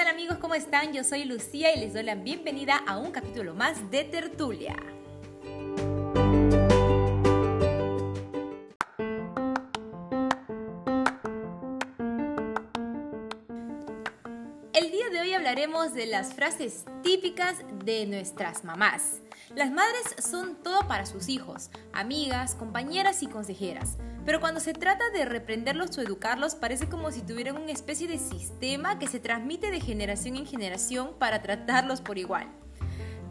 tal amigos? ¿Cómo están? Yo soy Lucía y les doy la bienvenida a un capítulo más de Tertulia. Hablaremos de las frases típicas de nuestras mamás. Las madres son todo para sus hijos, amigas, compañeras y consejeras. Pero cuando se trata de reprenderlos o educarlos, parece como si tuvieran una especie de sistema que se transmite de generación en generación para tratarlos por igual.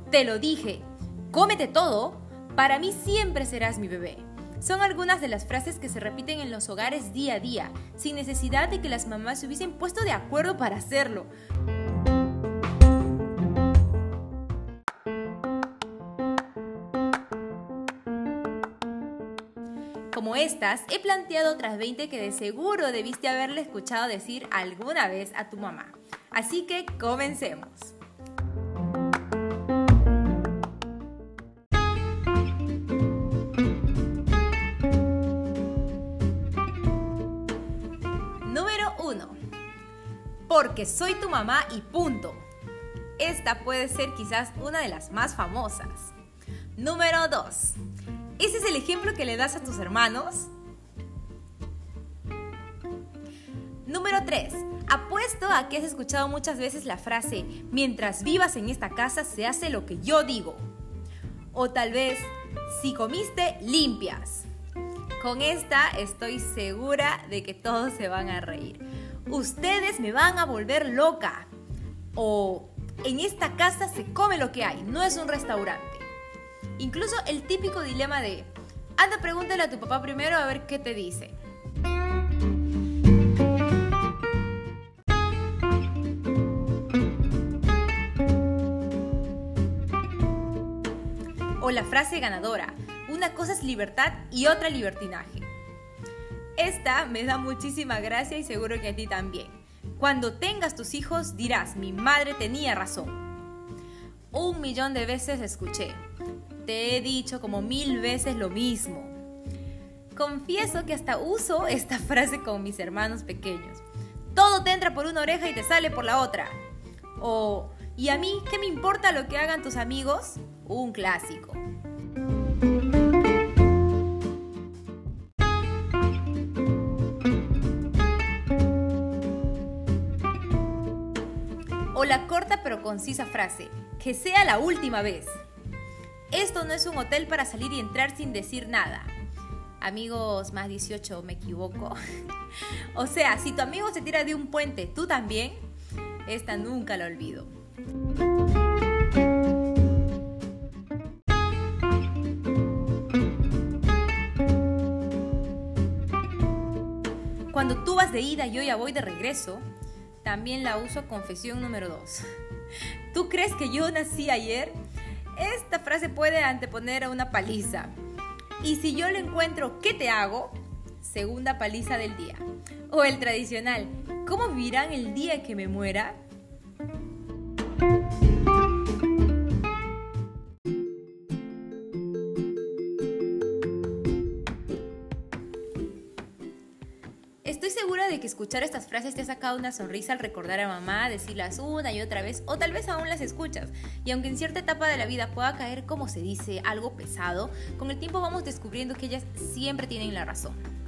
Te lo dije, cómete todo, para mí siempre serás mi bebé. Son algunas de las frases que se repiten en los hogares día a día, sin necesidad de que las mamás se hubiesen puesto de acuerdo para hacerlo. Como estas, he planteado otras 20 que de seguro debiste haberle escuchado decir alguna vez a tu mamá. Así que comencemos. Número 1. Porque soy tu mamá y punto. Esta puede ser quizás una de las más famosas. Número 2. ¿Ese es el ejemplo que le das a tus hermanos? Número 3. Apuesto a que has escuchado muchas veces la frase, mientras vivas en esta casa se hace lo que yo digo. O tal vez, si comiste, limpias. Con esta estoy segura de que todos se van a reír. Ustedes me van a volver loca. O en esta casa se come lo que hay, no es un restaurante. Incluso el típico dilema de, anda pregúntale a tu papá primero a ver qué te dice. O la frase ganadora, una cosa es libertad y otra libertinaje. Esta me da muchísima gracia y seguro que a ti también. Cuando tengas tus hijos dirás, mi madre tenía razón. Un millón de veces escuché, te he dicho como mil veces lo mismo. Confieso que hasta uso esta frase con mis hermanos pequeños. Todo te entra por una oreja y te sale por la otra. O, ¿y a mí qué me importa lo que hagan tus amigos? Un clásico. O la corta pero concisa frase, que sea la última vez. Esto no es un hotel para salir y entrar sin decir nada. Amigos más 18, me equivoco. o sea, si tu amigo se tira de un puente, tú también, esta nunca la olvido. Cuando tú vas de ida y yo ya voy de regreso, también la uso confesión número 2. ¿Tú crees que yo nací ayer? Esta frase puede anteponer a una paliza. Y si yo lo encuentro, ¿qué te hago? Segunda paliza del día. O el tradicional, ¿cómo vivirán el día que me muera? Estoy segura de que escuchar estas frases te ha sacado una sonrisa al recordar a mamá, decirlas una y otra vez, o tal vez aún las escuchas. Y aunque en cierta etapa de la vida pueda caer, como se dice, algo pesado, con el tiempo vamos descubriendo que ellas siempre tienen la razón.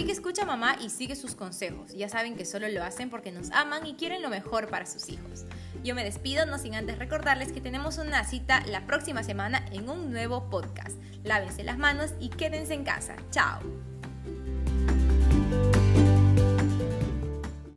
Así que escucha a mamá y sigue sus consejos. Ya saben que solo lo hacen porque nos aman y quieren lo mejor para sus hijos. Yo me despido, no sin antes recordarles que tenemos una cita la próxima semana en un nuevo podcast. Lávense las manos y quédense en casa. Chao.